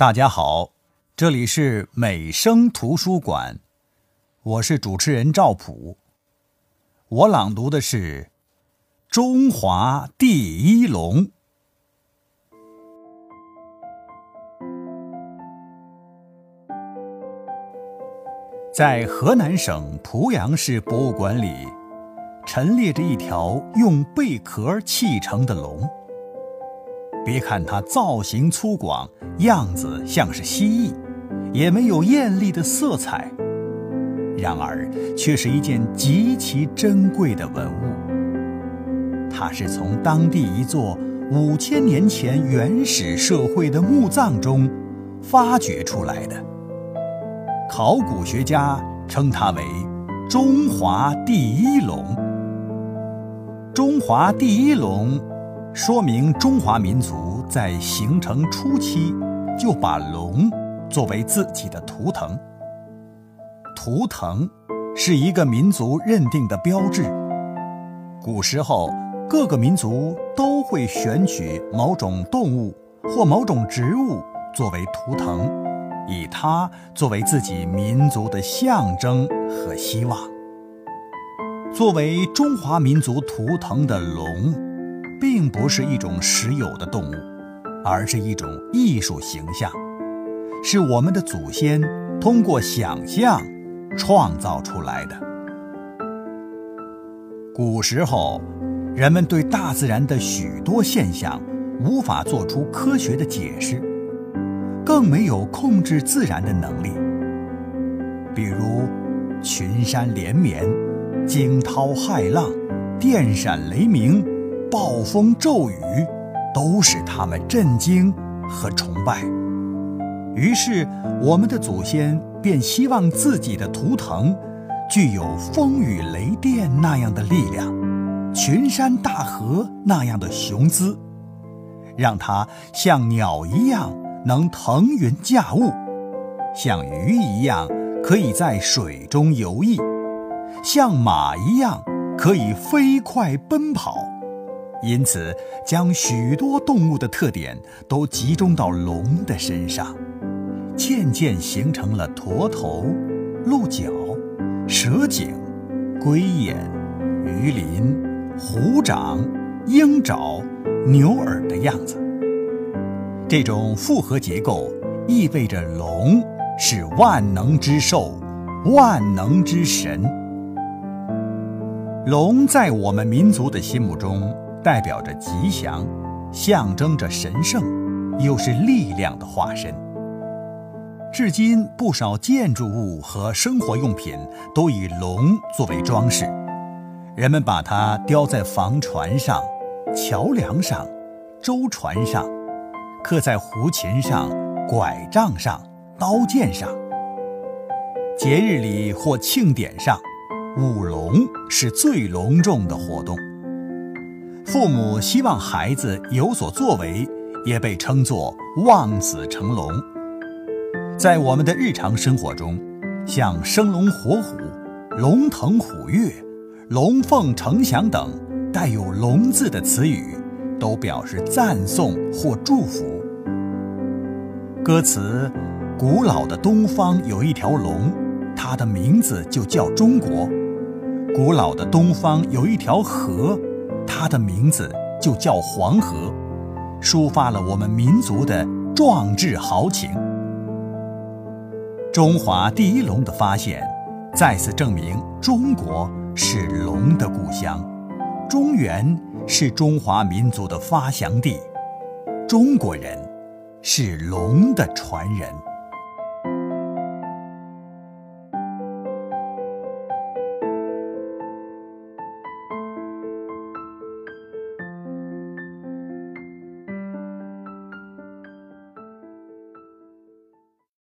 大家好，这里是美声图书馆，我是主持人赵普。我朗读的是《中华第一龙》。在河南省濮阳市博物馆里，陈列着一条用贝壳砌成的龙。别看它造型粗犷，样子像是蜥蜴，也没有艳丽的色彩，然而却是一件极其珍贵的文物。它是从当地一座五千年前原始社会的墓葬中发掘出来的。考古学家称它为“中华第一龙”。中华第一龙。说明中华民族在形成初期就把龙作为自己的图腾。图腾是一个民族认定的标志。古时候，各个民族都会选取某种动物或某种植物作为图腾，以它作为自己民族的象征和希望。作为中华民族图腾的龙。并不是一种实有的动物，而是一种艺术形象，是我们的祖先通过想象创造出来的。古时候，人们对大自然的许多现象无法做出科学的解释，更没有控制自然的能力。比如，群山连绵、惊涛骇浪、电闪雷鸣。暴风骤雨，都使他们震惊和崇拜。于是，我们的祖先便希望自己的图腾具有风雨雷电那样的力量，群山大河那样的雄姿，让它像鸟一样能腾云驾雾，像鱼一样可以在水中游弋，像马一样可以飞快奔跑。因此，将许多动物的特点都集中到龙的身上，渐渐形成了驼头、鹿角、蛇颈、龟眼、鱼鳞、虎掌、鹰爪、牛耳的样子。这种复合结构意味着龙是万能之兽，万能之神。龙在我们民族的心目中。代表着吉祥，象征着神圣，又是力量的化身。至今，不少建筑物和生活用品都以龙作为装饰，人们把它雕在房船上、桥梁上、舟船上，刻在胡琴上、拐杖上、刀剑上。节日里或庆典上，舞龙是最隆重的活动。父母希望孩子有所作为，也被称作望子成龙。在我们的日常生活中，像生龙活虎、龙腾虎跃、龙凤呈祥等带有“龙”字的词语，都表示赞颂或祝福。歌词：古老的东方有一条龙，它的名字就叫中国。古老的东方有一条河。它的名字就叫黄河，抒发了我们民族的壮志豪情。中华第一龙的发现，再次证明中国是龙的故乡，中原是中华民族的发祥地，中国人是龙的传人。